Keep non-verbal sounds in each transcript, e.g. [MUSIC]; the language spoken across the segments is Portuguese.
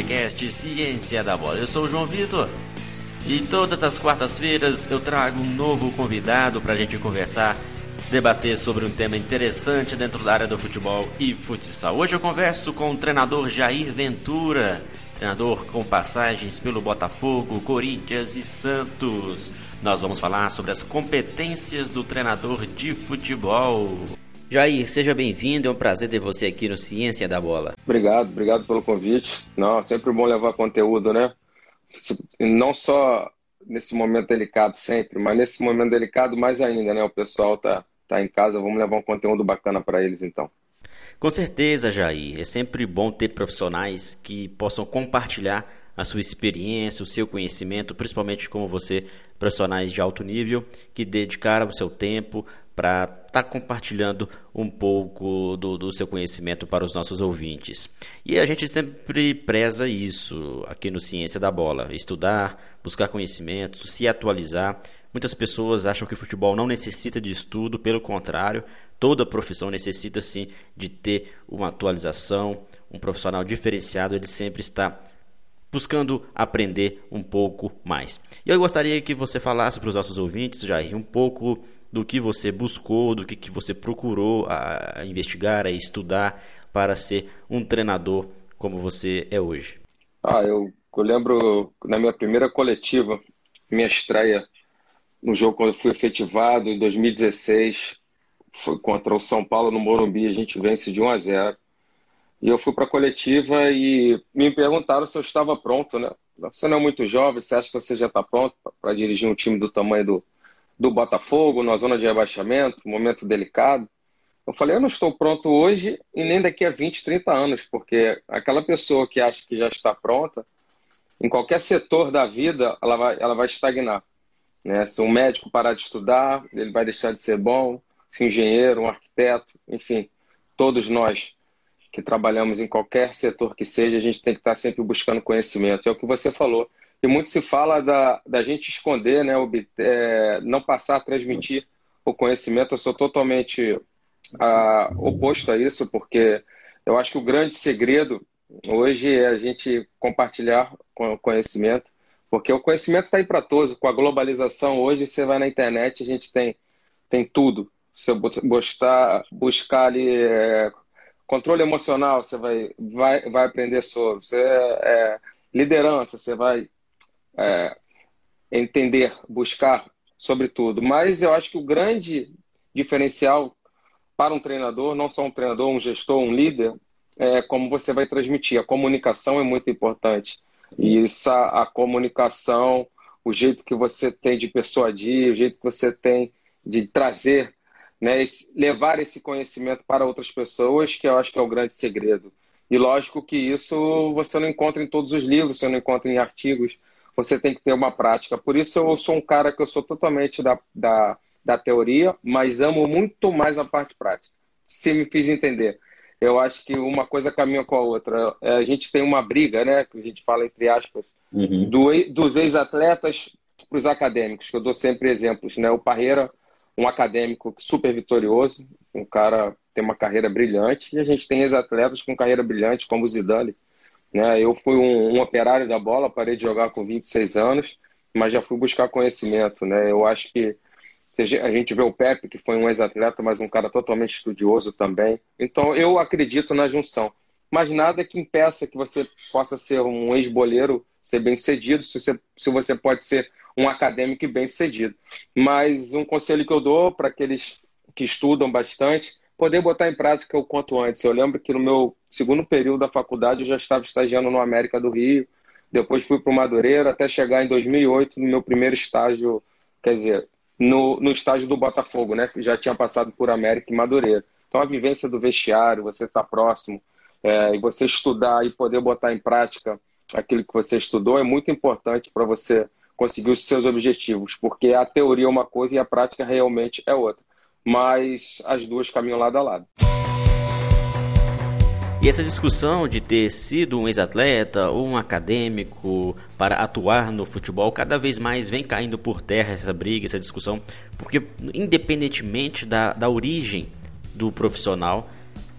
podcast Ciência da Bola. Eu sou o João Vitor e todas as quartas-feiras eu trago um novo convidado para a gente conversar, debater sobre um tema interessante dentro da área do futebol e futsal. Hoje eu converso com o treinador Jair Ventura, treinador com passagens pelo Botafogo, Corinthians e Santos. Nós vamos falar sobre as competências do treinador de futebol. Jair, seja bem-vindo, é um prazer ter você aqui no Ciência da Bola. Obrigado, obrigado pelo convite. Não, é sempre bom levar conteúdo, né? Não só nesse momento delicado sempre, mas nesse momento delicado mais ainda, né? O pessoal tá, tá em casa, vamos levar um conteúdo bacana para eles então. Com certeza, Jair. É sempre bom ter profissionais que possam compartilhar a sua experiência, o seu conhecimento, principalmente como você, profissionais de alto nível, que dedicaram o seu tempo para estar tá compartilhando um pouco do, do, seu conhecimento para os nossos ouvintes. E a gente sempre preza isso aqui no Ciência da Bola: estudar, buscar conhecimento, se atualizar. Muitas pessoas acham que o futebol não necessita de estudo, pelo contrário, toda profissão necessita sim de ter uma atualização. Um profissional diferenciado, ele sempre está buscando aprender um pouco mais. E eu gostaria que você falasse para os nossos ouvintes, Jair, um pouco do que você buscou, do que, que você procurou a, investigar, a estudar para ser um treinador como você é hoje. Ah, eu, eu lembro na minha primeira coletiva, minha estreia no jogo quando eu fui efetivado em 2016, foi contra o São Paulo no Morumbi, a gente vence de 1 a 0. E eu fui para a coletiva e me perguntaram se eu estava pronto, né? Você não é muito jovem, você acha que você já está pronto para dirigir um time do tamanho do, do Botafogo, na zona de rebaixamento, momento delicado? Eu falei, eu não estou pronto hoje e nem daqui a 20, 30 anos, porque aquela pessoa que acha que já está pronta, em qualquer setor da vida, ela vai, ela vai estagnar. Né? Se um médico parar de estudar, ele vai deixar de ser bom, se um engenheiro, um arquiteto, enfim, todos nós que trabalhamos em qualquer setor que seja, a gente tem que estar sempre buscando conhecimento. É o que você falou. E muito se fala da, da gente esconder, né, é, não passar a transmitir o conhecimento. Eu sou totalmente uh, oposto a isso, porque eu acho que o grande segredo hoje é a gente compartilhar conhecimento, porque o conhecimento está aí para todos. Com a globalização, hoje você vai na internet, a gente tem, tem tudo. Se eu buscar, buscar ali é, controle emocional, você vai, vai, vai aprender sobre. Você, é, liderança, você vai é, entender, buscar sobre tudo. Mas eu acho que o grande diferencial para um treinador, não só um treinador, um gestor, um líder, é como você vai transmitir. A comunicação é muito importante. E isso, a, a comunicação, o jeito que você tem de persuadir, o jeito que você tem de trazer né, esse, levar esse conhecimento para outras pessoas, que eu acho que é o grande segredo. E lógico que isso você não encontra em todos os livros, você não encontra em artigos, você tem que ter uma prática. Por isso eu sou um cara que eu sou totalmente da, da, da teoria, mas amo muito mais a parte prática. Se me fiz entender. Eu acho que uma coisa caminha com a outra. É, a gente tem uma briga, né, que a gente fala entre aspas, uhum. do, dos ex-atletas para os acadêmicos, que eu dou sempre exemplos. Né? O Parreira um acadêmico super vitorioso, um cara tem uma carreira brilhante, e a gente tem ex-atletas com carreira brilhante, como o Zidane. Né? Eu fui um, um, operário da bola, parei de jogar com 26 anos, mas já fui buscar conhecimento. Né? Eu acho que a gente vê o Pepe, que foi um ex-atleta, mas um cara totalmente estudioso também. Então, eu acredito na junção. Mas nada que impeça que você possa ser um ex-boleiro, ser bem cedido, se você, se você pode ser um acadêmico bem sucedido. Mas um conselho que eu dou para aqueles que estudam bastante, poder botar em prática o quanto antes. Eu lembro que no meu segundo período da faculdade eu já estava estagiando no América do Rio, depois fui para o Madureira, até chegar em 2008 no meu primeiro estágio, quer dizer, no, no estágio do Botafogo, né? Já tinha passado por América e Madureira. Então a vivência do vestiário, você estar tá próximo, é, e você estudar e poder botar em prática aquilo que você estudou é muito importante para você conseguir os seus objetivos, porque a teoria é uma coisa e a prática realmente é outra. Mas as duas caminham lado a lado. E essa discussão de ter sido um ex-atleta ou um acadêmico para atuar no futebol, cada vez mais vem caindo por terra essa briga, essa discussão, porque independentemente da, da origem do profissional,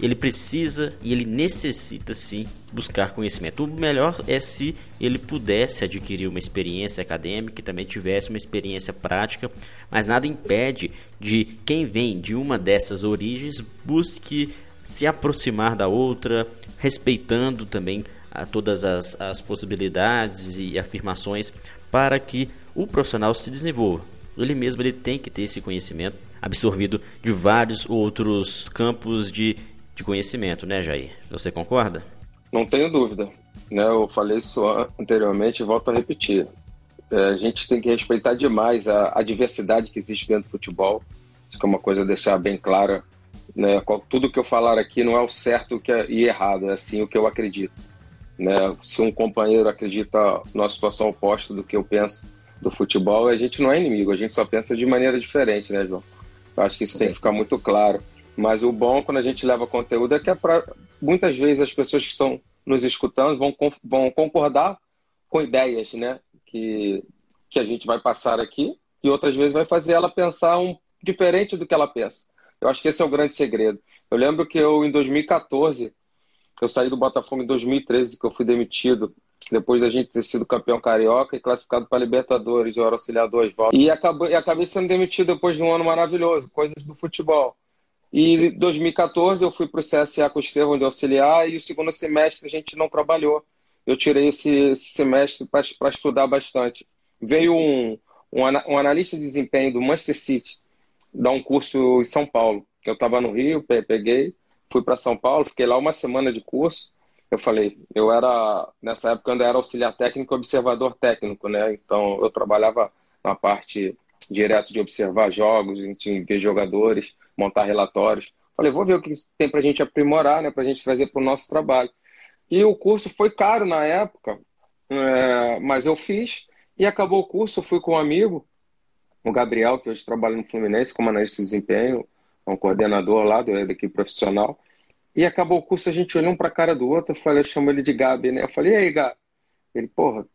ele precisa e ele necessita sim buscar conhecimento. O melhor é se ele pudesse adquirir uma experiência acadêmica e também tivesse uma experiência prática, mas nada impede de quem vem de uma dessas origens busque se aproximar da outra, respeitando também a todas as, as possibilidades e afirmações para que o profissional se desenvolva. Ele mesmo ele tem que ter esse conhecimento absorvido de vários outros campos de, de conhecimento, né, Jair? Você concorda? Não tenho dúvida. Né? Eu falei isso anteriormente e volto a repetir. É, a gente tem que respeitar demais a, a diversidade que existe dentro do futebol. Isso é uma coisa a deixar bem clara. Né? Tudo que eu falar aqui não é o certo é, e errado, é assim o que eu acredito. Né? Se um companheiro acredita numa situação oposta do que eu penso do futebol, a gente não é inimigo, a gente só pensa de maneira diferente, né, João? Eu acho que isso tem que ficar muito claro. Mas o bom quando a gente leva conteúdo é que é pra, muitas vezes as pessoas que estão nos escutando vão, vão concordar com ideias né, que, que a gente vai passar aqui e outras vezes vai fazer ela pensar um, diferente do que ela pensa. Eu acho que esse é o grande segredo. Eu lembro que eu, em 2014, eu saí do Botafogo em 2013, que eu fui demitido depois da gente ter sido campeão carioca e classificado para Libertadores, eu era auxiliar do Oswaldo. E acabei, acabei sendo demitido depois de um ano maravilhoso, coisas do futebol. E em 2014 eu fui para o CSA com o Estevão de auxiliar e o segundo semestre a gente não trabalhou. Eu tirei esse, esse semestre para estudar bastante. Veio um, um, um analista de desempenho do Manchester City dar um curso em São Paulo. Eu estava no Rio, peguei, fui para São Paulo, fiquei lá uma semana de curso. Eu falei, eu era, nessa época, eu ainda era auxiliar técnico e observador técnico, né? Então, eu trabalhava na parte direto de observar jogos, enfim, ver jogadores, montar relatórios. Falei, vou ver o que tem para a gente aprimorar, né? Para a gente trazer para o nosso trabalho. E o curso foi caro na época, é, mas eu fiz e acabou o curso. Fui com um amigo, o Gabriel, que hoje trabalha no Fluminense como analista de desempenho, um coordenador lá do, da equipe profissional. E acabou o curso, a gente olhou um para a cara do outro, eu falei, eu chamo ele de Gabi, né? Eu falei, e aí, Gabi? Ele, porra,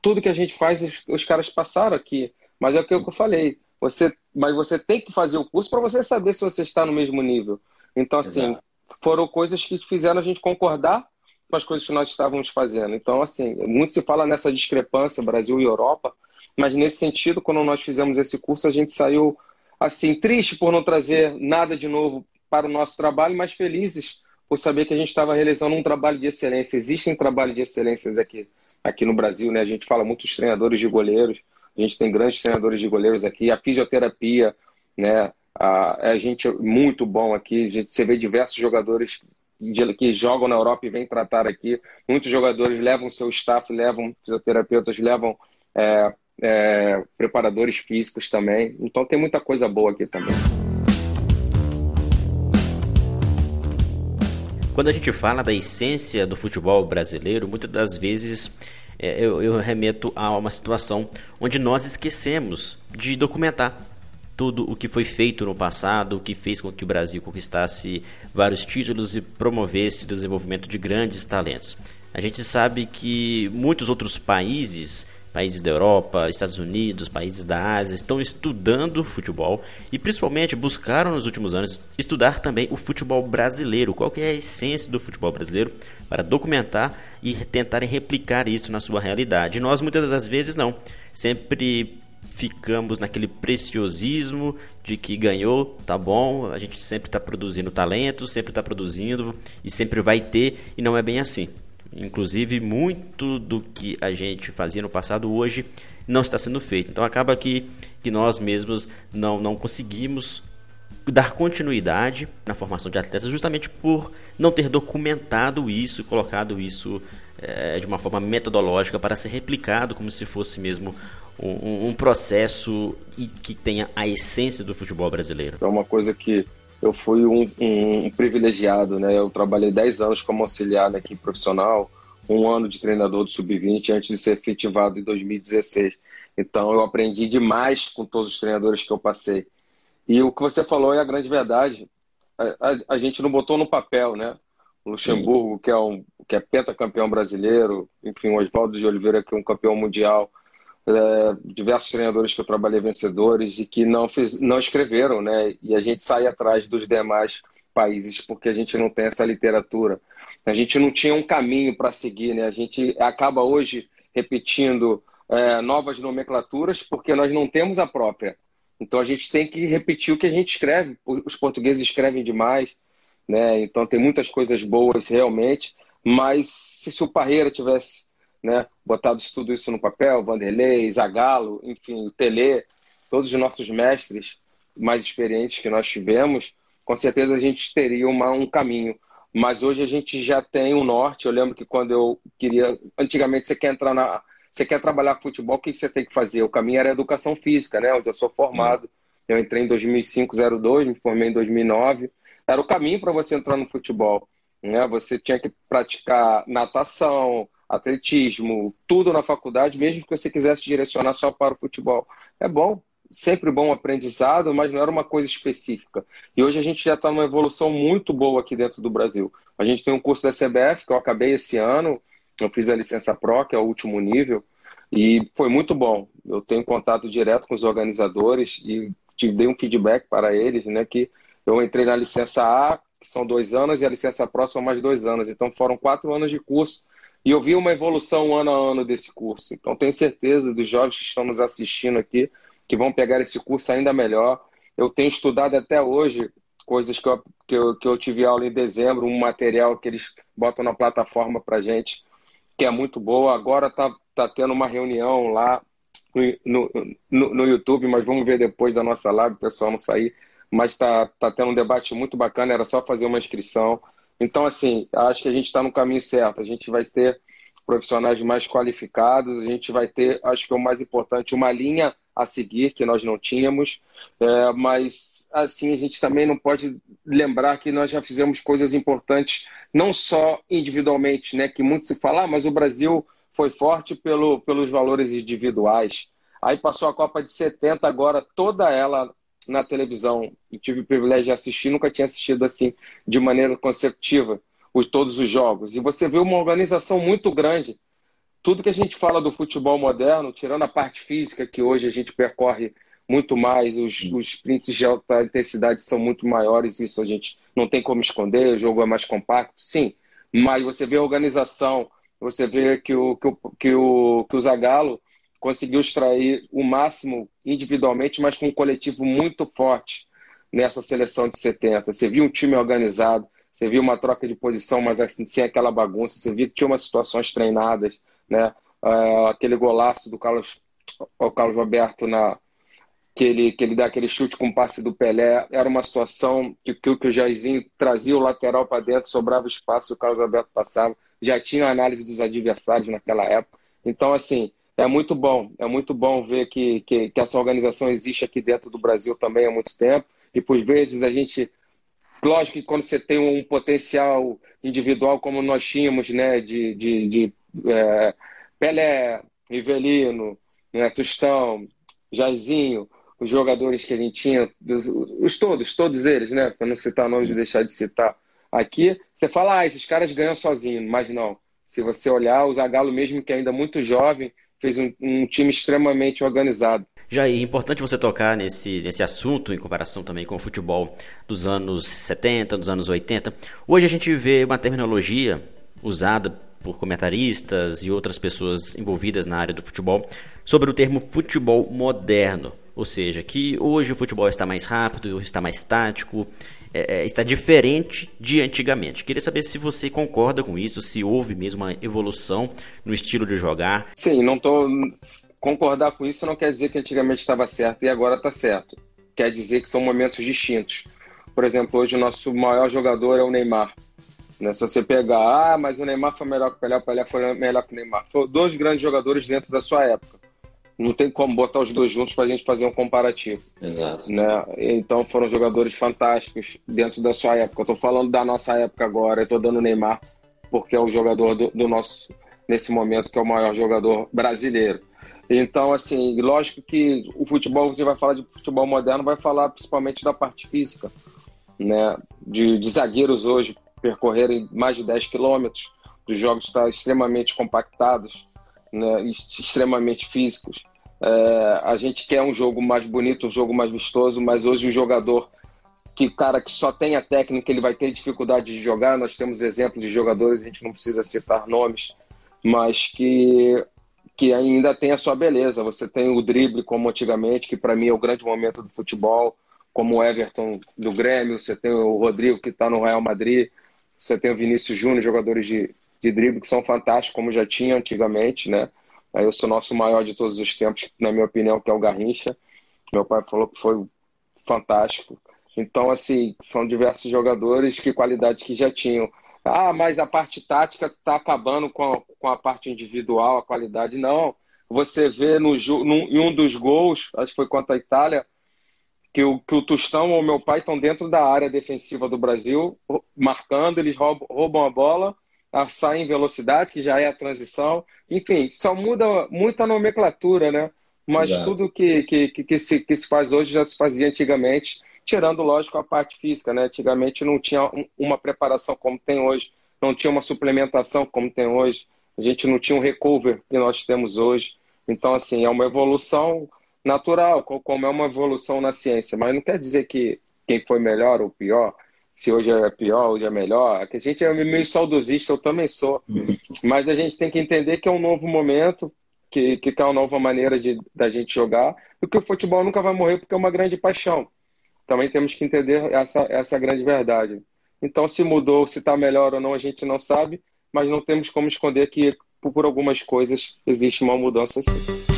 tudo que a gente faz, os, os caras passaram aqui. Mas é o que eu falei. Você, mas você tem que fazer o curso para você saber se você está no mesmo nível. Então, assim, Exato. foram coisas que fizeram a gente concordar com as coisas que nós estávamos fazendo. Então, assim, muito se fala nessa discrepância Brasil e Europa, mas nesse sentido, quando nós fizemos esse curso, a gente saiu assim triste por não trazer nada de novo para o nosso trabalho, mas felizes por saber que a gente estava realizando um trabalho de excelência. Existem trabalhos de excelência aqui, aqui no Brasil, né? A gente fala muitos treinadores de goleiros, a gente tem grandes treinadores de goleiros aqui, a fisioterapia, né? A, a gente é muito bom aqui, a gente, você vê diversos jogadores que jogam na Europa e vêm tratar aqui. Muitos jogadores levam seu staff, levam fisioterapeutas, levam é, é, preparadores físicos também. Então tem muita coisa boa aqui também. Quando a gente fala da essência do futebol brasileiro, muitas das vezes é, eu, eu remeto a uma situação onde nós esquecemos de documentar tudo o que foi feito no passado, o que fez com que o Brasil conquistasse vários títulos e promovesse o desenvolvimento de grandes talentos. A gente sabe que muitos outros países países da Europa, Estados Unidos, países da Ásia estão estudando futebol e principalmente buscaram nos últimos anos estudar também o futebol brasileiro, qual é a essência do futebol brasileiro para documentar e tentarem replicar isso na sua realidade. E nós muitas das vezes não, sempre ficamos naquele preciosismo de que ganhou, tá bom, a gente sempre está produzindo talento, sempre está produzindo e sempre vai ter, e não é bem assim. Inclusive, muito do que a gente fazia no passado hoje não está sendo feito. Então, acaba que, que nós mesmos não, não conseguimos dar continuidade na formação de atletas justamente por não ter documentado isso, colocado isso é, de uma forma metodológica para ser replicado como se fosse mesmo um, um processo que tenha a essência do futebol brasileiro. É uma coisa que eu fui um, um, privilegiado, né? Eu trabalhei 10 anos como auxiliar na equipe profissional, um ano de treinador do sub-20 antes de ser efetivado em 2016. Então eu aprendi demais com todos os treinadores que eu passei. E o que você falou é a grande verdade. A, a, a gente não botou no papel, né? O Luxemburgo, que é, um, que é pentacampeão brasileiro, enfim, o Oswaldo de Oliveira, que é um campeão mundial, é, diversos treinadores que eu trabalhei vencedores e que não, fiz, não escreveram, né? E a gente sai atrás dos demais países, porque a gente não tem essa literatura. A gente não tinha um caminho para seguir, né? A gente acaba hoje repetindo é, novas nomenclaturas porque nós não temos a própria. Então a gente tem que repetir o que a gente escreve. Os portugueses escrevem demais, né? Então tem muitas coisas boas realmente, mas se o Parreira tivesse né, botado tudo isso no papel, Vanderlei, Zagallo, enfim, o Tele, todos os nossos mestres mais experientes que nós tivemos, com certeza a gente teria uma, um caminho. Mas hoje a gente já tem um norte. Eu lembro que quando eu queria. Antigamente você quer entrar na. Você quer trabalhar futebol, o que você tem que fazer? O caminho era educação física, né? Onde eu sou formado. Eu entrei em 2005, 02, me formei em 2009. Era o caminho para você entrar no futebol. Né? Você tinha que praticar natação, atletismo, tudo na faculdade, mesmo que você quisesse direcionar só para o futebol. É bom, sempre bom aprendizado, mas não era uma coisa específica. E hoje a gente já está numa evolução muito boa aqui dentro do Brasil. A gente tem um curso da CBF que eu acabei esse ano, eu fiz a licença Pro, que é o último nível, e foi muito bom. Eu tenho contato direto com os organizadores e te dei um feedback para eles, né, que eu entrei na licença A, que são dois anos, e a licença Pro são mais dois anos. Então foram quatro anos de curso e eu vi uma evolução ano a ano desse curso. Então, tenho certeza dos jovens que estão nos assistindo aqui que vão pegar esse curso ainda melhor. Eu tenho estudado até hoje coisas que eu, que eu, que eu tive aula em dezembro, um material que eles botam na plataforma para gente, que é muito boa. Agora está tá tendo uma reunião lá no, no, no, YouTube, mas vamos ver depois da nossa live, o pessoal não sair. Mas está tá tendo um debate muito bacana, era só fazer uma inscrição. Então, assim, acho que a gente está no caminho certo. A gente vai ter profissionais mais qualificados, a gente vai ter, acho que é o mais importante, uma linha a seguir que nós não tínhamos, é, mas assim a gente também não pode lembrar que nós já fizemos coisas importantes, não só individualmente, né? Que muito se fala, ah, mas o Brasil foi forte pelo, pelos valores individuais. Aí passou a Copa de 70, agora toda ela na televisão. Eu tive o privilégio de assistir, nunca tinha assistido assim de maneira consecutiva os, todos os jogos. E você vê uma organização muito grande. Tudo que a gente fala do futebol moderno, tirando a parte física, que hoje a gente percorre muito mais, os, os sprints de alta intensidade são muito maiores, isso a gente não tem como esconder, o jogo é mais compacto, sim. Mas você vê a organização, você vê que o, que o, que o, que o Zagallo conseguiu extrair o máximo individualmente, mas com um coletivo muito forte nessa seleção de 70. Você viu um time organizado, você viu uma troca de posição, mas assim, sem aquela bagunça, você viu que tinha umas situações treinadas, né? Uh, aquele golaço do Carlos, o Carlos Roberto na que ele, que ele dá aquele chute com o passe do Pelé, era uma situação que, que, que o Jairzinho trazia o lateral para dentro, sobrava espaço, o Carlos Alberto passava, já tinha análise dos adversários naquela época. Então, assim, é muito bom, é muito bom ver que, que, que, essa organização existe aqui dentro do Brasil também há muito tempo. E por vezes a gente. Lógico que quando você tem um potencial individual como nós tínhamos, né, de, de, de é, Pelé, Rivelino, né, Tostão, Jairzinho, os jogadores que a gente tinha, os, os todos, todos eles, né, para não citar nomes e deixar de citar aqui, você fala, ah, esses caras ganham sozinhos, mas não. Se você olhar, o Zagallo mesmo que ainda muito jovem, fez um, um time extremamente organizado. Já é importante você tocar nesse, nesse assunto em comparação também com o futebol dos anos 70, dos anos 80. Hoje a gente vê uma terminologia usada por comentaristas e outras pessoas envolvidas na área do futebol sobre o termo futebol moderno, ou seja, que hoje o futebol está mais rápido, está mais tático, é, é, está diferente de antigamente. Queria saber se você concorda com isso, se houve mesmo uma evolução no estilo de jogar. Sim, não estou concordar com isso não quer dizer que antigamente estava certo e agora está certo. Quer dizer que são momentos distintos. Por exemplo, hoje o nosso maior jogador é o Neymar. Né? Se você pegar, ah, mas o Neymar foi melhor que o Pelé, o Pelé foi melhor que o Neymar. Foram dois grandes jogadores dentro da sua época não tem como botar os dois juntos para a gente fazer um comparativo. Exato. Né? Então foram jogadores fantásticos dentro da sua época. Eu estou falando da nossa época agora, eu estou dando Neymar, porque é o jogador do, do, nosso, nesse momento, que é o maior jogador brasileiro. Então, assim, lógico que o futebol, você vai falar de futebol moderno, vai falar principalmente da parte física, né? De, de zagueiros hoje percorrerem mais de 10 quilômetros, dos jogos estar extremamente compactados né, extremamente físicos. É, a gente quer um jogo mais bonito, um jogo mais vistoso, mas hoje o jogador que cara que só tem a técnica ele vai ter dificuldade de jogar. Nós temos exemplos de jogadores, a gente não precisa citar nomes, mas que, que ainda tem a sua beleza. Você tem o drible, como antigamente, que para mim é o grande momento do futebol, como o Everton do Grêmio, você tem o Rodrigo que está no Real Madrid, você tem o Vinícius Júnior, jogadores de, de drible que são fantásticos, como já tinha antigamente, né? Aí eu sou o nosso maior de todos os tempos, na minha opinião, que é o Garrincha. Meu pai falou que foi fantástico. Então, assim, são diversos jogadores que qualidades que já tinham. Ah, mas a parte tática está acabando com a, com a parte individual, a qualidade. Não. Você vê no, no, em um dos gols, acho que foi contra a Itália, que o, que o Tostão ou o meu pai estão dentro da área defensiva do Brasil, marcando, eles roubam, roubam a bola, saem em velocidade, que já é a transição. Enfim, só muda muita nomenclatura, né? Mas Exato. tudo que, que, que, se, que se faz hoje já se fazia antigamente tirando, lógico, a parte física, né? Antigamente não tinha uma preparação como tem hoje, não tinha uma suplementação como tem hoje, a gente não tinha um recover que nós temos hoje. Então, assim, é uma evolução natural, como é uma evolução na ciência, mas não quer dizer que quem foi melhor ou pior, se hoje é pior, hoje é melhor. A gente é meio saudosista, eu também sou. Mas a gente tem que entender que é um novo momento, que, que é uma nova maneira de, da gente jogar, e que o futebol nunca vai morrer porque é uma grande paixão também temos que entender essa, essa grande verdade. Então, se mudou, se está melhor ou não, a gente não sabe, mas não temos como esconder que por algumas coisas existe uma mudança sim.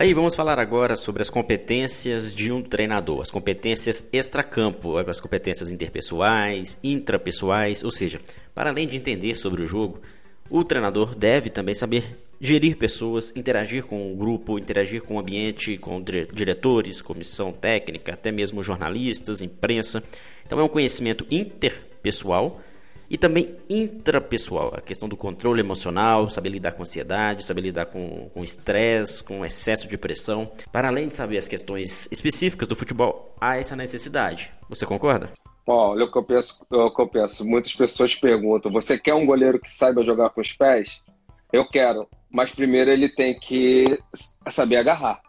Aí vamos falar agora sobre as competências de um treinador, as competências extracampo, as competências interpessoais, intrapessoais, ou seja, para além de entender sobre o jogo, o treinador deve também saber gerir pessoas, interagir com o grupo, interagir com o ambiente, com diretores, comissão técnica, até mesmo jornalistas, imprensa. Então é um conhecimento interpessoal e também intrapessoal, a questão do controle emocional, saber lidar com ansiedade, saber lidar com estresse, com, com excesso de pressão. Para além de saber as questões específicas do futebol, há essa necessidade. Você concorda? Olha o que eu penso, o que eu penso. Muitas pessoas perguntam: você quer um goleiro que saiba jogar com os pés? Eu quero, mas primeiro ele tem que saber agarrar.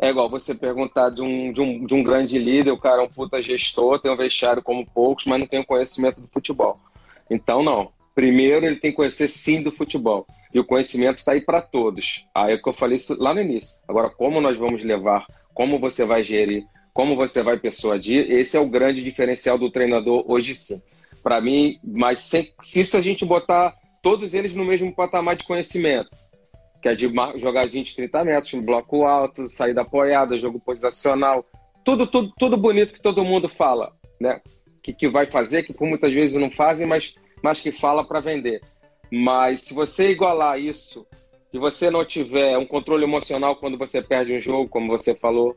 É igual você perguntar de um, de um, de um grande líder, o cara é um puta gestor, tem um vestiário como poucos, mas não tem o conhecimento do futebol. Então, não. Primeiro ele tem que conhecer sim do futebol. E o conhecimento está aí para todos. Aí é o que eu falei lá no início. Agora, como nós vamos levar, como você vai gerir, como você vai persuadir, esse é o grande diferencial do treinador hoje sim. Para mim, mas sem, se isso a gente botar todos eles no mesmo patamar de conhecimento, que é de jogar 20, 30 metros, um bloco alto, saída apoiada, jogo posicional, tudo, tudo, tudo bonito que todo mundo fala, né? Que, que vai fazer, que por muitas vezes não fazem, mas, mas que fala para vender. Mas se você igualar isso e você não tiver um controle emocional quando você perde um jogo, como você falou,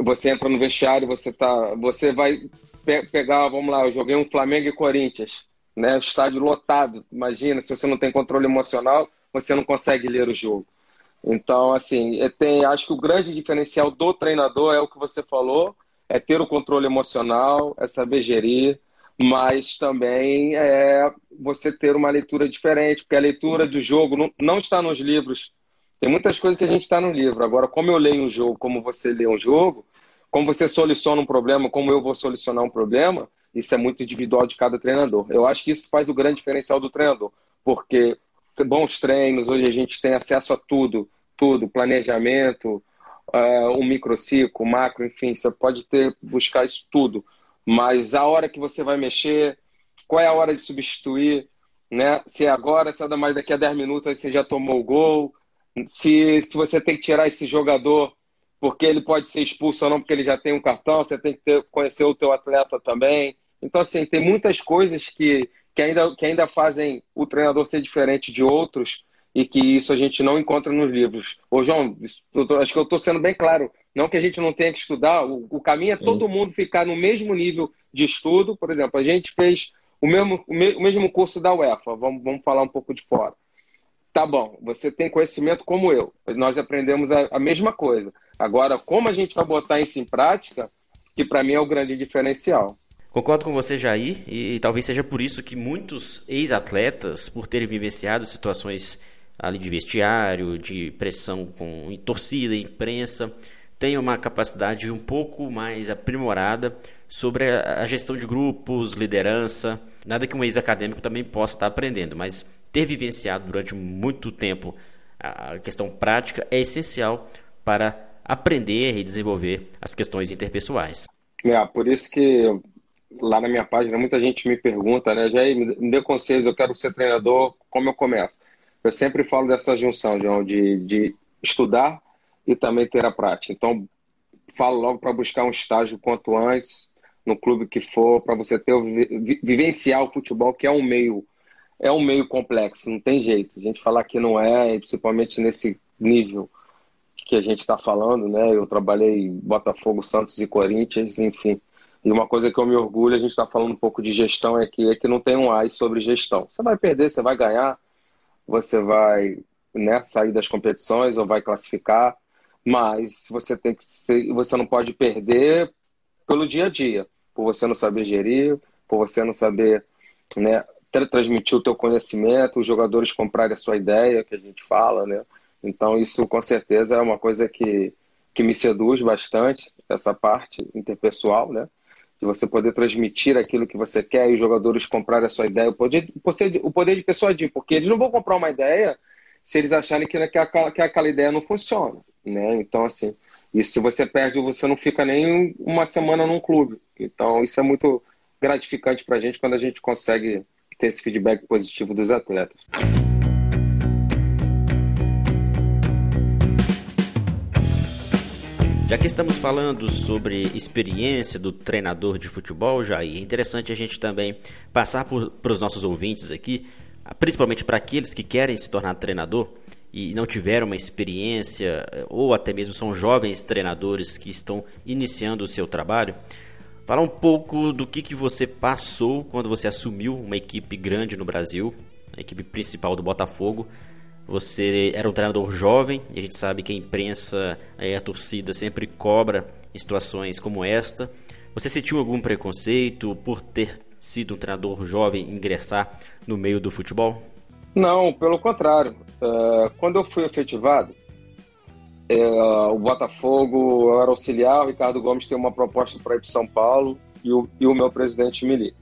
você entra no vestiário, você tá, você vai pe pegar, vamos lá, eu joguei um Flamengo e Corinthians, né? Estádio lotado. Imagina, se você não tem controle emocional, você não consegue ler o jogo. Então, assim, é, tem, acho que o grande diferencial do treinador é o que você falou, é ter o controle emocional, é saber gerir, mas também é você ter uma leitura diferente, porque a leitura do jogo não, não está nos livros tem muitas coisas que a gente está no livro. Agora, como eu leio um jogo, como você lê um jogo, como você soluciona um problema, como eu vou solucionar um problema, isso é muito individual de cada treinador. Eu acho que isso faz o grande diferencial do treinador, porque bons treinos, hoje a gente tem acesso a tudo, tudo, planejamento, uh, um microciclo, macro, enfim, você pode ter buscar isso tudo. Mas a hora que você vai mexer, qual é a hora de substituir, né? Se é agora, se é mais daqui a 10 minutos, aí você já tomou o gol, se, se você tem que tirar esse jogador porque ele pode ser expulso ou não, porque ele já tem um cartão, você tem que ter, conhecer o teu atleta também. Então, assim, tem muitas coisas que, que, ainda, que ainda fazem o treinador ser diferente de outros e que isso a gente não encontra nos livros. Ô, João, acho que eu estou sendo bem claro. Não que a gente não tenha que estudar, o, o caminho é Sim. todo mundo ficar no mesmo nível de estudo. Por exemplo, a gente fez o mesmo, o mesmo curso da UEFA, vamos, vamos falar um pouco de fora. Tá bom, você tem conhecimento como eu. Nós aprendemos a, a mesma coisa. Agora, como a gente vai botar isso em prática, que para mim é o grande diferencial. Concordo com você, Jair, e, e talvez seja por isso que muitos ex-atletas, por terem vivenciado situações ali de vestiário, de pressão com torcida, imprensa, tenha uma capacidade um pouco mais aprimorada sobre a gestão de grupos, liderança, nada que um ex-acadêmico também possa estar aprendendo, mas ter vivenciado durante muito tempo a questão prática é essencial para aprender e desenvolver as questões interpessoais. É, por isso que lá na minha página muita gente me pergunta, né, Jair, me dê conselhos, eu quero ser treinador, como eu começo? Eu sempre falo dessa junção, João, de, de estudar e também ter a prática. Então, falo logo para buscar um estágio quanto antes, no clube que for, para você ter vivenciar o futebol, que é um meio é um meio complexo, não tem jeito. A gente falar que não é, principalmente nesse nível que a gente está falando, né? Eu trabalhei Botafogo, Santos e Corinthians, enfim. E uma coisa que eu me orgulho, a gente está falando um pouco de gestão, é que, é que não tem um AI sobre gestão. Você vai perder, você vai ganhar, você vai né, sair das competições ou vai classificar, mas você tem que ser, você não pode perder pelo dia a dia, por você não saber gerir, por você não saber né, transmitir o teu conhecimento, os jogadores comprarem a sua ideia, que a gente fala, né? Então, isso com certeza é uma coisa que, que me seduz bastante, essa parte interpessoal, né? De você poder transmitir aquilo que você quer e os jogadores comprarem a sua ideia, o poder, o poder de persuadir, porque eles não vão comprar uma ideia se eles acharem que, que, aquela, que aquela ideia não funciona, né? Então, assim, e se você perde, você não fica nem uma semana num clube. Então, isso é muito gratificante para a gente quando a gente consegue ter esse feedback positivo dos atletas. Já que estamos falando sobre experiência do treinador de futebol, Jair, é interessante a gente também passar para os nossos ouvintes aqui, principalmente para aqueles que querem se tornar treinador e não tiveram uma experiência, ou até mesmo são jovens treinadores que estão iniciando o seu trabalho, falar um pouco do que, que você passou quando você assumiu uma equipe grande no Brasil, a equipe principal do Botafogo, você era um treinador jovem, e a gente sabe que a imprensa, a torcida sempre cobra em situações como esta. Você sentiu algum preconceito por ter sido um treinador jovem ingressar no meio do futebol? Não, pelo contrário. Uh, quando eu fui efetivado, uh, o Botafogo, eu era auxiliar, o Ricardo Gomes tem uma proposta para ir para São Paulo e o, e o meu presidente me liga.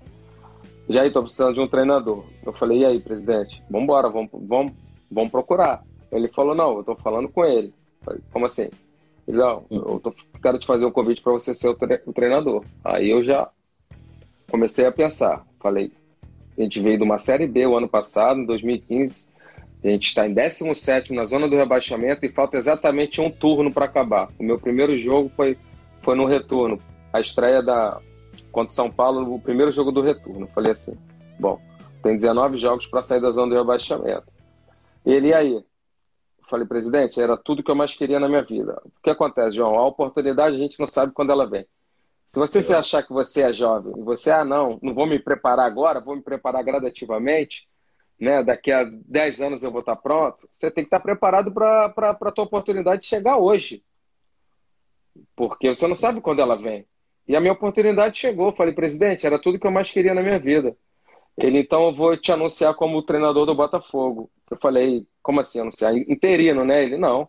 Já estou precisando de um treinador. Eu falei, e aí, presidente? Vamos, vamos, vamos procurar. Ele falou, não, eu tô falando com ele. Falei, como assim? Ele, não, eu tô, quero te fazer um convite para você ser o, tre o, treinador. Aí eu já comecei a pensar. Falei, a gente veio de uma Série B o ano passado, em 2015. A gente está em 17 na zona do rebaixamento e falta exatamente um turno para acabar. O meu primeiro jogo foi, foi no retorno. A estreia da contra São Paulo, o primeiro jogo do retorno. Falei assim, bom, tem 19 jogos para sair da zona do rebaixamento. Ele, e aí? Eu falei, presidente, era tudo que eu mais queria na minha vida. O que acontece, João? A oportunidade a gente não sabe quando ela vem. Se você se achar que você é jovem e você, ah, não, não vou me preparar agora, vou me preparar gradativamente, né? daqui a 10 anos eu vou estar pronto, você tem que estar preparado para a tua oportunidade chegar hoje. Porque você não sabe quando ela vem. E a minha oportunidade chegou. Eu falei, presidente, era tudo que eu mais queria na minha vida. Ele, então, eu vou te anunciar como treinador do Botafogo. Eu falei, como assim anunciar? Interino, né? Ele, não.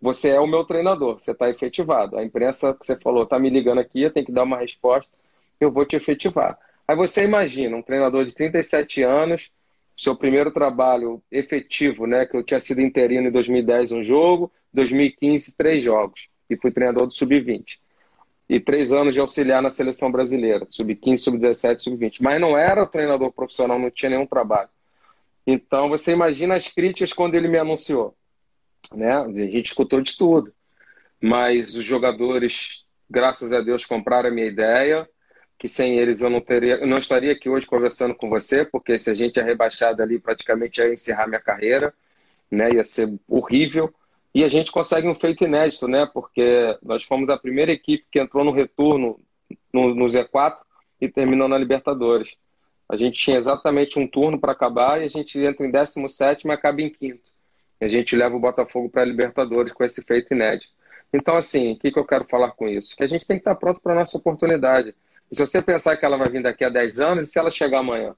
Você é o meu treinador, você está efetivado. A imprensa que você falou está me ligando aqui, eu tenho que dar uma resposta, eu vou te efetivar. Aí você imagina, um treinador de 37 anos, seu primeiro trabalho efetivo, né? Que eu tinha sido interino em 2010 um jogo, 2015 três jogos. E fui treinador do Sub-20 e três anos de auxiliar na seleção brasileira, sub-15, sub-17, sub-20. Mas não era treinador profissional, não tinha nenhum trabalho. Então você imagina as críticas quando ele me anunciou. Né? A gente escutou de tudo. Mas os jogadores, graças a Deus, compraram a minha ideia, que sem eles eu não teria, eu não estaria aqui hoje conversando com você, porque se a gente é rebaixado ali, praticamente ia encerrar minha carreira, né? Ia ser horrível. E a gente consegue um feito inédito, né? Porque nós fomos a primeira equipe que entrou no retorno no, no Z4 e terminou na Libertadores. A gente tinha exatamente um turno para acabar e a gente entra em 17 e acaba em quinto. E a gente leva o Botafogo para a Libertadores com esse feito inédito. Então, assim, o que, que eu quero falar com isso? Que a gente tem que estar pronto para a nossa oportunidade. E se você pensar que ela vai vir daqui a 10 anos, e se ela chegar amanhã?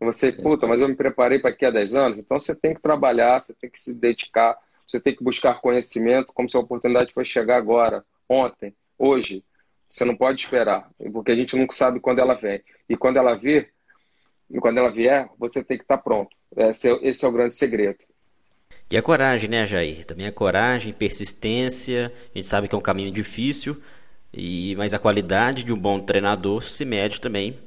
Você, puta, mas eu me preparei para aqui há 10 anos, então você tem que trabalhar, você tem que se dedicar, você tem que buscar conhecimento, como se a oportunidade fosse chegar agora, ontem, hoje. Você não pode esperar, porque a gente nunca sabe quando ela vem. E quando ela vir, e quando ela vier, você tem que estar pronto. Esse é, esse é o grande segredo. E a coragem, né, Jair? Também a coragem, persistência. A gente sabe que é um caminho difícil, e mas a qualidade de um bom treinador se mede também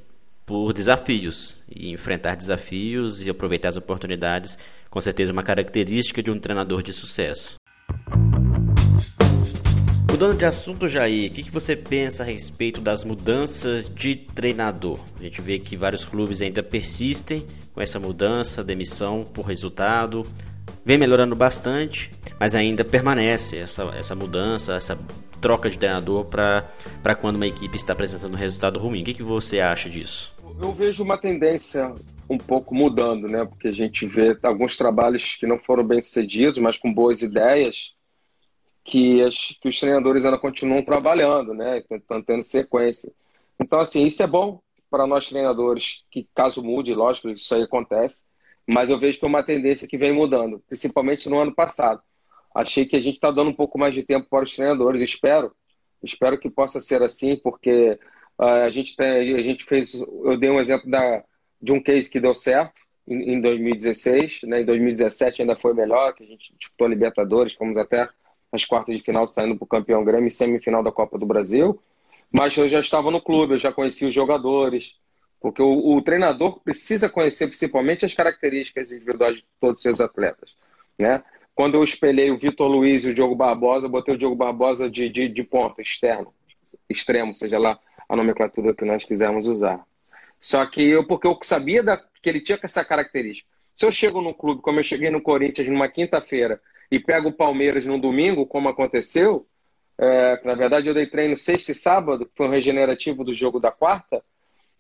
por desafios. E enfrentar desafios e aproveitar as oportunidades, com certeza, uma característica de um treinador de sucesso. Mudando de assunto, Jair, o que, que você pensa a respeito das mudanças de treinador? A gente vê que vários clubes ainda persistem com essa mudança, demissão por resultado. Vem melhorando bastante, mas ainda permanece essa, essa mudança, essa troca de treinador para quando uma equipe está apresentando um resultado ruim. O que, que você acha disso? Eu vejo uma tendência um pouco mudando, né? Porque a gente vê alguns trabalhos que não foram bem sucedidos, mas com boas ideias, que, as, que os treinadores ainda continuam trabalhando, né? Estão tendo sequência. Então, assim, isso é bom para nós treinadores, que caso mude, lógico, isso aí acontece, mas eu vejo que é uma tendência que vem mudando, principalmente no ano passado. Achei que a gente está dando um pouco mais de tempo para os treinadores, espero, espero que possa ser assim, porque Uh, a gente tem, a gente fez, eu dei um exemplo da, de um case que deu certo em, em 2016, né? Em 2017 ainda foi melhor, que a gente disputou a Libertadores, fomos até as quartas de final saindo para o campeão Grêmio e semifinal da Copa do Brasil. Mas eu já estava no clube, eu já conhecia os jogadores, porque o, o treinador precisa conhecer principalmente as características individuais de todos os seus atletas, né? Quando eu espelhei o Vitor Luiz e o Diogo Barbosa, botei o Diogo Barbosa de, de, de ponta, externo, extremo, seja lá a nomenclatura que nós quisermos usar. Só que eu, porque eu sabia da, que ele tinha essa característica. Se eu chego no clube, como eu cheguei no Corinthians numa quinta-feira, e pego o Palmeiras no domingo, como aconteceu, é, na verdade eu dei treino sexta e sábado, que foi um regenerativo do jogo da quarta,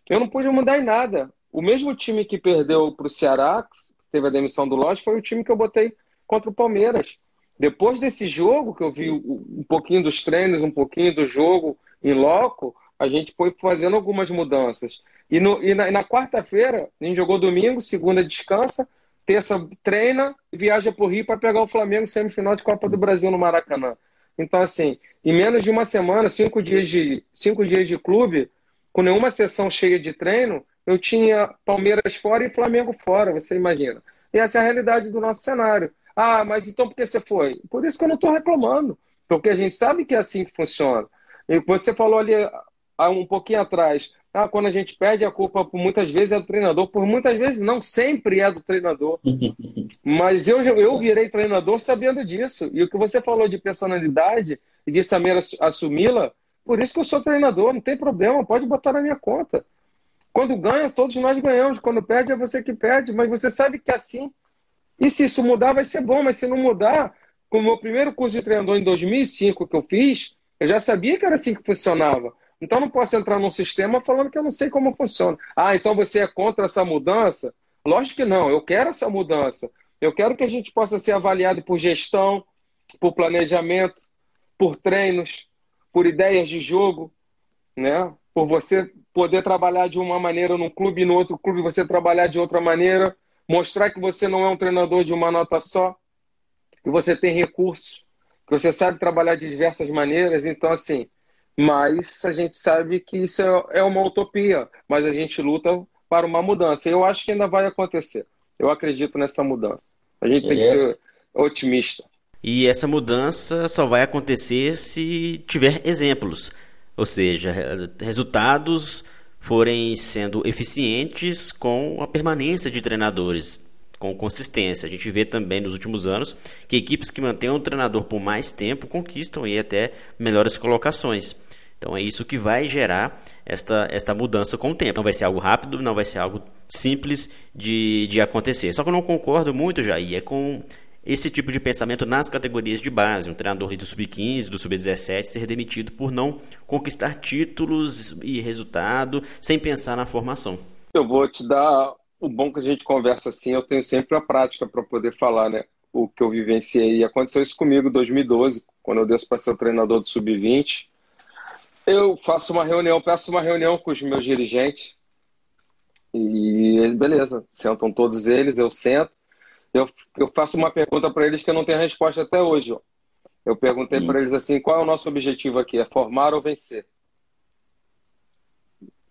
eu não pude mudar em nada. O mesmo time que perdeu para o Ceará, que teve a demissão do Lodge, foi o time que eu botei contra o Palmeiras. Depois desse jogo, que eu vi um pouquinho dos treinos, um pouquinho do jogo em loco, a gente foi fazendo algumas mudanças. E, no, e na, na quarta-feira, a gente jogou domingo, segunda descansa, terça treina e viaja para o Rio para pegar o Flamengo semifinal de Copa do Brasil no Maracanã. Então, assim, em menos de uma semana, cinco dias de, cinco dias de clube, com nenhuma sessão cheia de treino, eu tinha Palmeiras fora e Flamengo fora, você imagina. E essa é a realidade do nosso cenário. Ah, mas então por que você foi? Por isso que eu não estou reclamando, porque a gente sabe que é assim que funciona. E você falou ali um pouquinho atrás, ah, quando a gente perde a culpa por muitas vezes é do treinador, por muitas vezes não sempre é do treinador. [LAUGHS] Mas eu, eu virei treinador sabendo disso. E o que você falou de personalidade e de saber assumi-la, por isso que eu sou treinador, não tem problema, pode botar na minha conta. Quando ganha, todos nós ganhamos. Quando perde, é você que perde. Mas você sabe que é assim. E se isso mudar, vai ser bom. Mas se não mudar, como o meu primeiro curso de treinador em 2005 que eu fiz, eu já sabia que era assim que funcionava. Então não posso entrar num sistema falando que eu não sei como funciona. Ah, então você é contra essa mudança? Lógico que não, eu quero essa mudança. Eu quero que a gente possa ser avaliado por gestão, por planejamento, por treinos, por ideias de jogo, né? Por você poder trabalhar de uma maneira num clube e no outro clube você trabalhar de outra maneira, mostrar que você não é um treinador de uma nota só, que você tem recursos, que você sabe trabalhar de diversas maneiras. Então, assim, mas a gente sabe que isso é, é uma utopia, mas a gente luta para uma mudança. Eu acho que ainda vai acontecer. Eu acredito nessa mudança. A gente tem que é. ser otimista. E essa mudança só vai acontecer se tiver exemplos, ou seja, resultados forem sendo eficientes com a permanência de treinadores com consistência. A gente vê também nos últimos anos que equipes que mantêm um treinador por mais tempo conquistam e até melhores colocações. Então é isso que vai gerar esta, esta mudança com o tempo. Não vai ser algo rápido, não vai ser algo simples de, de acontecer. Só que eu não concordo muito, Jair, é com esse tipo de pensamento nas categorias de base. Um treinador do sub-15, do sub-17 ser demitido por não conquistar títulos e resultado sem pensar na formação. Eu vou te dar o bom que a gente conversa assim, eu tenho sempre a prática para poder falar, né? O que eu vivenciei. E aconteceu isso comigo em 2012, quando eu desço para ser o treinador do sub-20 eu faço uma reunião, peço uma reunião com os meus dirigentes E beleza, sentam todos eles, eu sento. Eu, eu faço uma pergunta para eles que eu não tenho resposta até hoje. Eu perguntei para eles assim: qual é o nosso objetivo aqui? É formar ou vencer?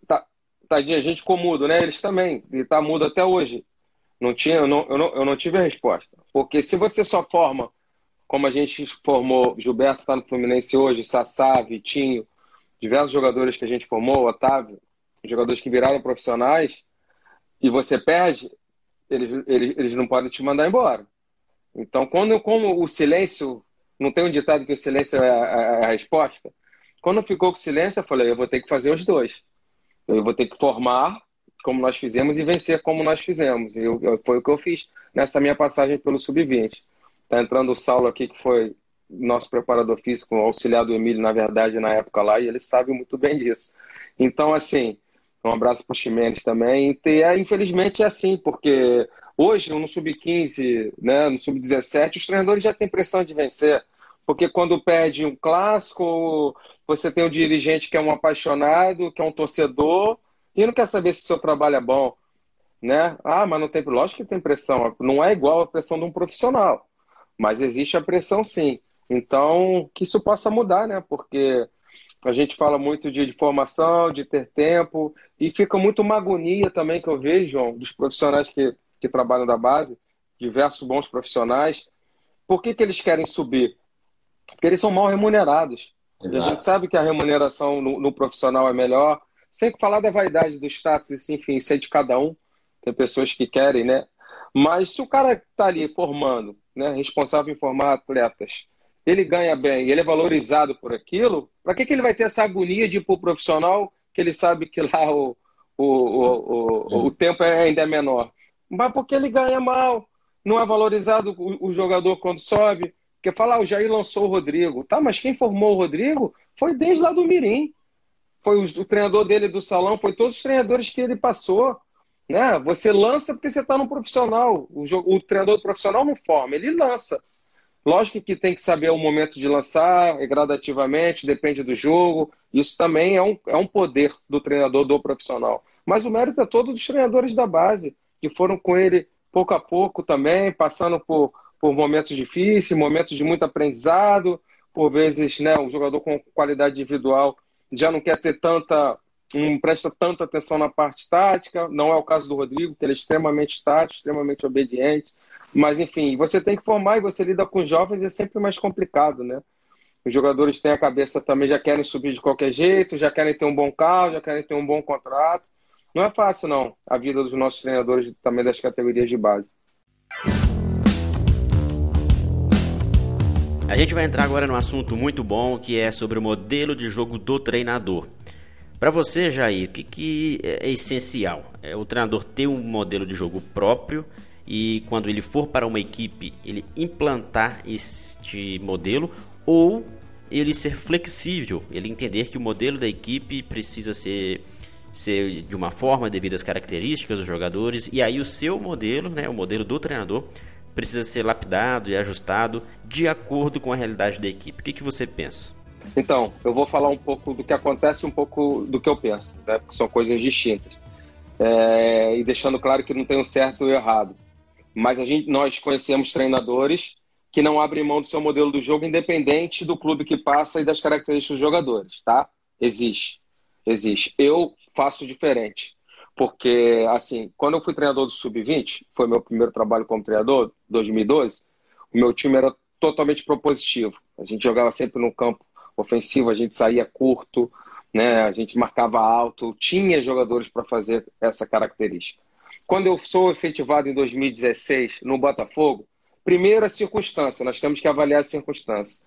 Tá, tadinha, a gente ficou mudo, né? Eles também. E tá mudo até hoje. Não tinha, eu não, eu não, eu não tive a resposta. Porque se você só forma, como a gente formou, Gilberto está no Fluminense hoje, Sassá, Vitinho, diversos jogadores que a gente formou, Otávio, jogadores que viraram profissionais, e você perde, eles, eles, eles não podem te mandar embora. Então, quando, como o silêncio, não tem um ditado que o silêncio é a, é a resposta? Quando ficou com silêncio, eu falei, eu vou ter que fazer os dois. Eu vou ter que formar como nós fizemos e vencer como nós fizemos. E eu, foi o que eu fiz nessa minha passagem pelo Sub-20. Está entrando o Saulo aqui, que foi nosso preparador físico, auxiliar do Emílio, na verdade, na época lá, e ele sabe muito bem disso. Então, assim, um abraço para o Ximenes também. E, é, infelizmente é assim, porque hoje, no Sub-15, né, no Sub-17, os treinadores já têm pressão de vencer. Porque quando perde um clássico, você tem um dirigente que é um apaixonado, que é um torcedor, e não quer saber se o seu trabalho é bom. Né? Ah, mas não tem. Lógico que tem pressão. Não é igual a pressão de um profissional. Mas existe a pressão sim. Então, que isso possa mudar, né? Porque a gente fala muito de, de, formação, de ter tempo, e fica muito uma agonia também que eu vejo, João, dos profissionais que, que trabalham da base, diversos bons profissionais. Por que, que eles querem subir? Porque eles são mal remunerados. Exato. E a gente sabe que a remuneração no, no, profissional é melhor. Sem falar da vaidade do status, enfim, isso é de cada um. Tem pessoas que querem, né? Mas se o cara está ali formando, né, responsável em formar atletas, ele ganha bem, ele é valorizado por aquilo, para que, que ele vai ter essa agonia de ir para o profissional que ele sabe que lá o, o, o, o, o tempo é, ainda é menor? Mas porque ele ganha mal, não é valorizado o, o jogador quando sobe. Porque fala, ah, o Jair lançou o Rodrigo. Tá, mas quem formou o Rodrigo foi desde lá do Mirim. Foi o, o treinador dele do salão, foi todos os treinadores que ele passou. Né? Você lança porque você está no profissional. O, o treinador profissional não forma, ele lança. Lógico que tem que saber o momento de lançar, gradativamente, depende do jogo. Isso também é um, é um poder do treinador, do profissional. Mas o mérito é todo dos treinadores da base, que foram com ele pouco a pouco também, passando por, por momentos difíceis, momentos de muito aprendizado. Por vezes, né, um jogador com qualidade individual já não quer ter tanta, não presta tanta atenção na parte tática. Não é o caso do Rodrigo, que ele é extremamente tático, extremamente obediente. Mas, enfim, você tem que formar e você lida com jovens é sempre mais complicado, né? Os jogadores têm a cabeça também, já querem subir de qualquer jeito, já querem ter um bom carro, já querem ter um bom contrato. Não é fácil, não, a vida dos nossos treinadores também das categorias de base. A gente vai entrar agora num assunto muito bom que é sobre o modelo de jogo do treinador. Para você, Jair, o que, que é essencial? É o treinador ter um modelo de jogo próprio e quando ele for para uma equipe, ele implantar este modelo ou ele ser flexível, ele entender que o modelo da equipe precisa ser, ser de uma forma devido às características dos jogadores e aí o seu modelo, né, o modelo do treinador, precisa ser lapidado e ajustado de acordo com a realidade da equipe. O que, que você pensa? Então, eu vou falar um pouco do que acontece, um pouco do que eu penso, né? porque são coisas distintas. É, e deixando claro que não tem um certo e errado mas a gente, nós conhecemos treinadores que não abrem mão do seu modelo do jogo, independente do clube que passa e das características dos jogadores, tá? Existe. Existe. Eu faço diferente. Porque, assim, quando eu fui treinador do Sub-20, foi meu primeiro trabalho como treinador, 2012, o meu time era totalmente propositivo. A gente jogava sempre no campo ofensivo, a gente saía curto, né? a gente marcava alto, tinha jogadores para fazer essa característica. Quando eu sou efetivado em 2016 no Botafogo, primeira circunstância, nós temos que avaliar a circunstância.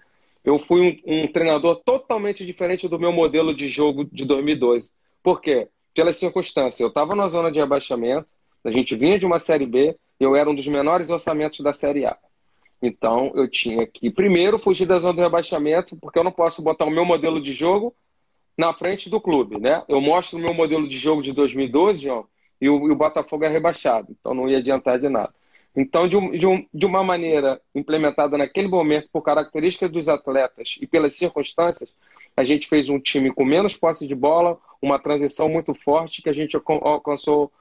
Eu fui um, um treinador totalmente diferente do meu modelo de jogo de 2012. Por quê? Pela circunstância. Eu estava na zona de rebaixamento, a gente vinha de uma Série B, eu era um dos menores orçamentos da Série A. Então, eu tinha que, primeiro, fugir da zona de rebaixamento, porque eu não posso botar o meu modelo de jogo na frente do clube, né? Eu mostro o meu modelo de jogo de 2012, João, e o, e o Botafogo é rebaixado, então não ia adiantar de nada. Então, de, um, de, um, de, uma maneira implementada naquele momento, por características dos atletas e pelas circunstâncias, a gente fez um time com menos posse de bola, uma transição muito forte, que a gente alcançou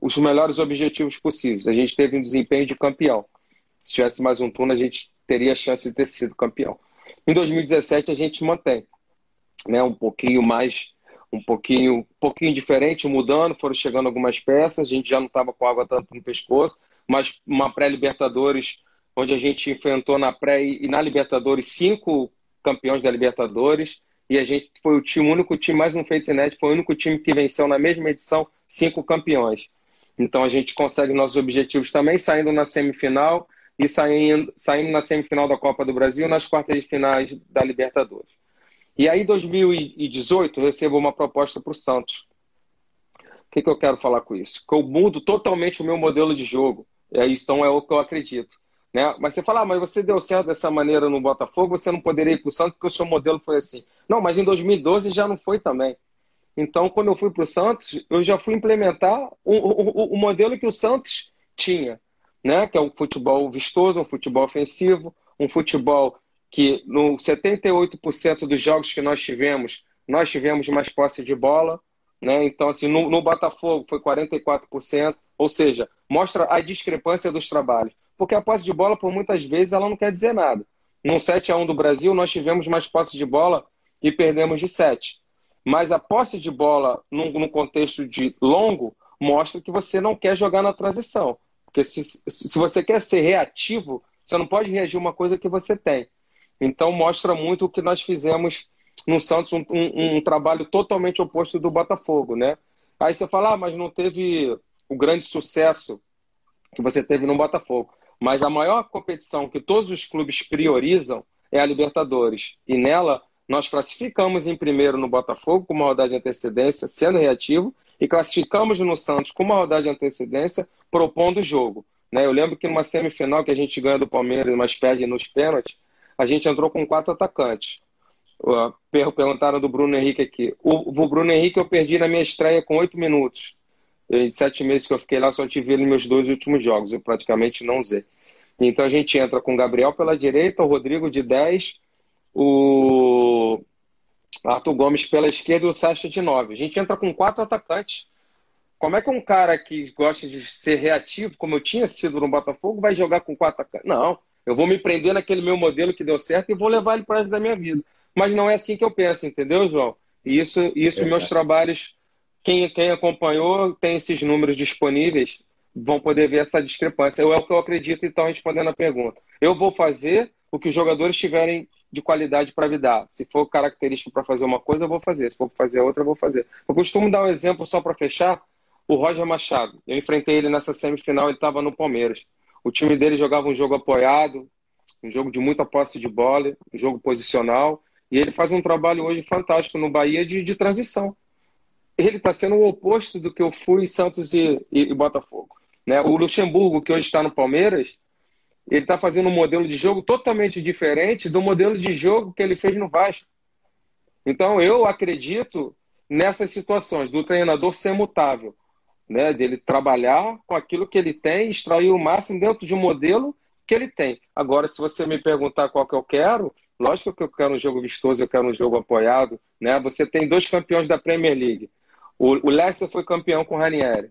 os melhores objetivos possíveis. A gente teve um desempenho de campeão. Se tivesse mais um turno, a gente teria a chance de ter sido campeão. Em 2017 a gente mantém, né, um pouquinho mais, um pouquinho, um pouquinho diferente, mudando, foram chegando algumas peças, a gente já não estava com água tanto no pescoço, mas uma pré-Libertadores, onde a gente enfrentou na pré e na Libertadores cinco campeões da Libertadores, e a gente foi o time, o único time, mais um feito inédito, foi o único time que venceu na mesma edição cinco campeões. Então a gente consegue nossos objetivos também, saindo na semifinal e saindo, saindo na semifinal da Copa do Brasil, nas quartas de finais da Libertadores. E aí, em 2018, eu recebo uma proposta para o Santos. O que, que eu quero falar com isso? Que eu mudo totalmente o meu modelo de jogo. É, então é o que eu acredito. Né? Mas você fala, ah, mas você deu certo dessa maneira no Botafogo, você não poderia ir para o Santos porque o seu modelo foi assim. Não, mas em 2012 já não foi também. Então, quando eu fui para o Santos, eu já fui implementar o, o, o modelo que o Santos tinha né? que é um futebol vistoso, um futebol ofensivo, um futebol que no 78% dos jogos que nós tivemos, nós tivemos mais posse de bola. Né? Então, assim, no, no Botafogo foi 44%, ou seja, mostra a discrepância dos trabalhos. Porque a posse de bola, por muitas vezes, ela não quer dizer nada. No 7 a 1 do Brasil, nós tivemos mais posse de bola e perdemos de 7. Mas a posse de bola, num, contexto de longo, mostra que você não quer jogar na transição. Porque se, se você quer ser reativo, você não pode reagir uma coisa que você tem. Então mostra muito o que nós fizemos no Santos, um, um, um, trabalho totalmente oposto do Botafogo, né? Aí você fala, ah, mas não teve o grande sucesso que você teve no Botafogo. Mas a maior competição que todos os clubes priorizam é a Libertadores. E nela nós classificamos em primeiro no Botafogo com uma rodada de antecedência, sendo reativo, e classificamos no Santos com uma rodada de antecedência, propondo o jogo. Né? Eu lembro que numa semifinal que a gente ganha do Palmeiras, mas perde nos pênaltis, a gente entrou com quatro atacantes. Perguntaram do Bruno Henrique aqui. O, o, Bruno Henrique eu perdi na minha estreia com oito minutos. Em sete meses que eu fiquei lá, só tive ele nos meus dois últimos jogos. Eu praticamente não usei. Então a gente entra com o Gabriel pela direita, o Rodrigo de 10, o Arthur Gomes pela esquerda e o Sacha de 9. A gente entra com quatro atacantes. Como é que um cara que gosta de ser reativo, como eu tinha sido no Botafogo, vai jogar com quatro atacantes? Não. Eu vou me prender naquele meu modelo que deu certo e vou levar ele para resto da minha vida. Mas não é assim que eu penso, entendeu, João? E isso, isso é, meus trabalhos, quem, quem acompanhou tem esses números disponíveis, vão poder ver essa discrepância. É o que eu acredito, então, respondendo a pergunta. Eu vou fazer o que os jogadores tiverem de qualidade para me dar. Se for característico para fazer uma coisa, eu vou fazer. Se for para fazer outra, eu vou fazer. Eu costumo dar um exemplo só para fechar. O Roger Machado. Eu enfrentei ele nessa semifinal, ele estava no Palmeiras. O time dele jogava um jogo apoiado, um jogo de muita posse de bola, um jogo posicional. E ele faz um trabalho hoje fantástico no Bahia de, de transição. Ele está sendo o oposto do que eu fui em Santos e, e, e Botafogo. Né? O Luxemburgo, que hoje está no Palmeiras, ele está fazendo um modelo de jogo totalmente diferente do modelo de jogo que ele fez no Vasco. Então, eu acredito nessas situações do treinador ser mutável, né? dele trabalhar com aquilo que ele tem, extrair o máximo dentro de um modelo que ele tem. Agora, se você me perguntar qual que eu quero, lógico que eu quero um jogo vistoso, eu quero um jogo apoiado. Né? Você tem dois campeões da Premier League. O, o Leicester foi campeão com o Ranieri,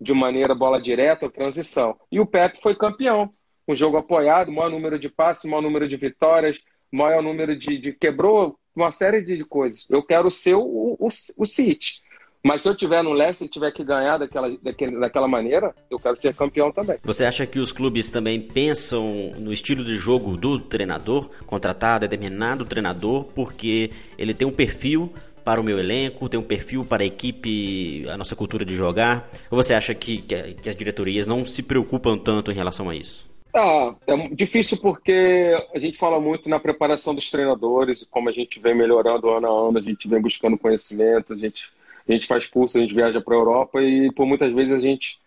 de maneira bola direta ou transição. E o Pep foi campeão um jogo apoiado, maior número de passes, maior número de vitórias, maior número de, de quebrou uma série de coisas. Eu quero ser o, o, o City. Mas se eu tiver no Leicester e tiver que ganhar daquela, daquele, daquela maneira, eu quero ser campeão também. Você acha que os clubes também pensam no estilo de jogo do treinador, contratar determinado treinador, porque ele tem um perfil para o meu elenco, tem um perfil para a equipe, a nossa cultura de jogar? Ou você acha que, que, que as diretorias não se preocupam tanto em relação a isso? Ah, é difícil porque a gente fala muito na preparação dos treinadores, como a gente vem melhorando ano a ano, a gente vem buscando conhecimento, a gente, a gente faz curso, a gente viaja para a Europa e por muitas vezes a gente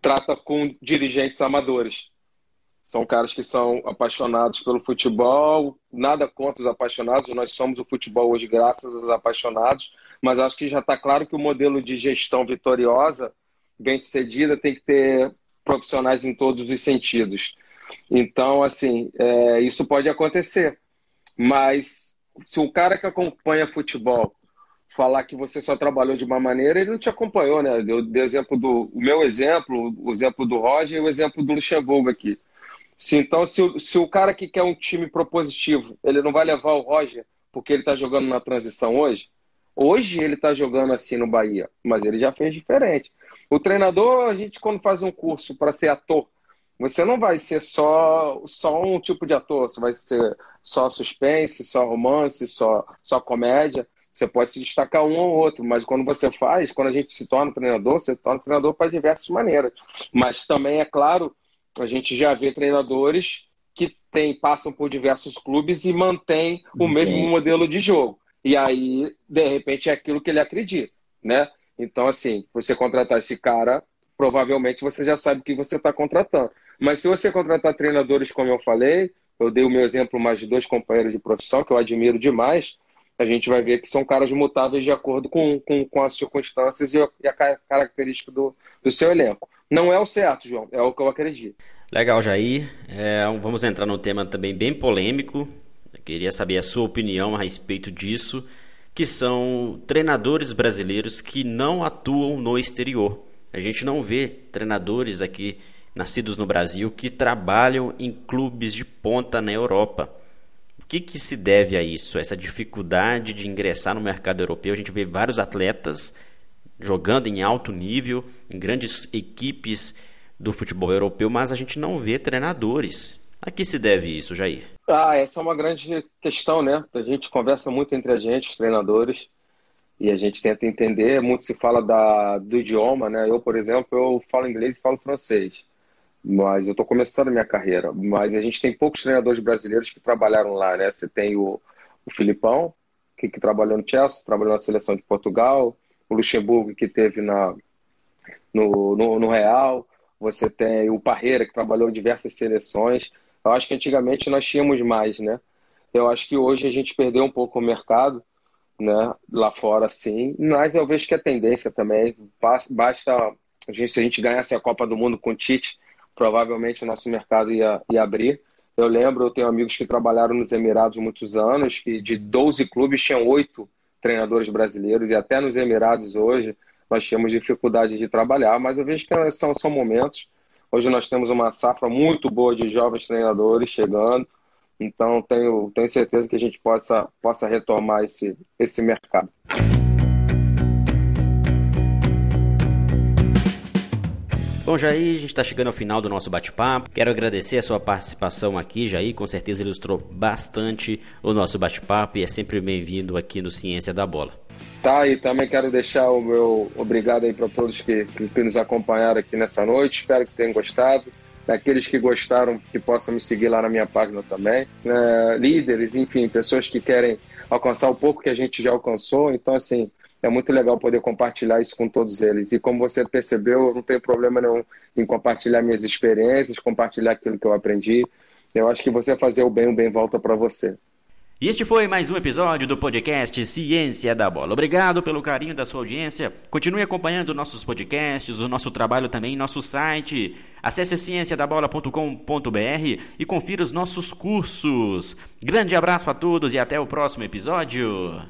trata com dirigentes amadores. São caras que são apaixonados pelo futebol, nada contra os apaixonados, nós somos o futebol hoje graças aos apaixonados, mas acho que já está claro que o modelo de gestão vitoriosa, bem sucedida, tem que ter profissionais em todos os sentidos. Então, assim, é, isso pode acontecer. Mas se o cara que acompanha futebol falar que você só trabalhou de uma maneira, ele não te acompanhou, né? Eu dei exemplo do o meu exemplo, o exemplo do Roger e o exemplo do Luxemburgo aqui. Se, então, se, se o cara que quer um time propositivo, ele não vai levar o Roger porque ele está jogando na transição hoje, hoje ele está jogando assim no Bahia, mas ele já fez diferente. O treinador, a gente quando faz um curso para ser ator, você não vai ser só, só um tipo de ator, você vai ser só suspense, só romance, só, só comédia. Você pode se destacar um ou outro, mas quando você faz, quando a gente se torna treinador, você se torna treinador para diversas maneiras. Mas também, é claro, a gente já vê treinadores que tem, passam por diversos clubes e mantêm o mesmo modelo de jogo. E aí, de repente, é aquilo que ele acredita, né? Então, assim, você contratar esse cara, provavelmente você já sabe o que você está contratando. Mas se você contratar treinadores, como eu falei, eu dei o meu exemplo mais de dois companheiros de profissão, que eu admiro demais, a gente vai ver que são caras mutáveis de acordo com, com, com as circunstâncias e a, e a característica do, do seu elenco. Não é o certo, João, é o que eu acredito. Legal, Jair. É, vamos entrar num tema também bem polêmico. Eu queria saber a sua opinião a respeito disso, que são treinadores brasileiros que não atuam no exterior. A gente não vê treinadores aqui nascidos no Brasil que trabalham em clubes de ponta na Europa que, que se deve a isso? Essa dificuldade de ingressar no mercado europeu? A gente vê vários atletas jogando em alto nível, em grandes equipes do futebol europeu, mas a gente não vê treinadores. A que se deve isso, Jair? Ah, essa é uma grande questão, né? A gente conversa muito entre a gente, os treinadores, e a gente tenta entender. Muito se fala da, do idioma, né? Eu, por exemplo, eu falo inglês e falo francês mas eu estou começando a minha carreira. Mas a gente tem poucos treinadores brasileiros que trabalharam lá, né? Você tem o, o Filipão, que, que trabalhou no Chelsea, trabalhou na seleção de Portugal, o Luxemburgo, que teve na, no, no, no Real, você tem o Parreira, que trabalhou em diversas seleções. Eu acho que antigamente nós tínhamos mais, né? Eu acho que hoje a gente perdeu um pouco o mercado, né? Lá fora, sim. Mas eu vejo que a tendência também, basta a gente, se a gente ganhasse a Copa do Mundo com o Tite, provavelmente o nosso mercado ia, ia abrir. Eu lembro, eu tenho amigos que trabalharam nos Emirados muitos anos, que de 12 clubes tinham oito treinadores brasileiros, e até nos Emirados hoje nós tínhamos dificuldade de trabalhar, mas eu vejo que são, são momentos. Hoje nós temos uma safra muito boa de jovens treinadores chegando, então tenho, tenho certeza que a gente possa, possa retomar esse, esse mercado. Bom, Jair, a gente está chegando ao final do nosso bate-papo. Quero agradecer a sua participação aqui, Jair. Com certeza ilustrou bastante o nosso bate-papo e é sempre bem-vindo aqui no Ciência da Bola. Tá, e também quero deixar o meu obrigado aí para todos que, que, nos acompanharam aqui nessa noite. Espero que tenham gostado. Aqueles que gostaram, que possam me seguir lá na minha página também. É, líderes, enfim, pessoas que querem alcançar o pouco que a gente já alcançou. Então, assim, é muito legal poder compartilhar isso com todos eles. E como você percebeu, eu não tenho problema nenhum em compartilhar minhas experiências, compartilhar aquilo que eu aprendi. Eu acho que você fazer o bem, o bem volta para você. E este foi mais um episódio do podcast Ciência da Bola. Obrigado pelo carinho da sua audiência. Continue acompanhando nossos podcasts, o nosso trabalho também nosso site. Acesse cienciadabola.com.br e confira os nossos cursos. Grande abraço a todos e até o próximo episódio.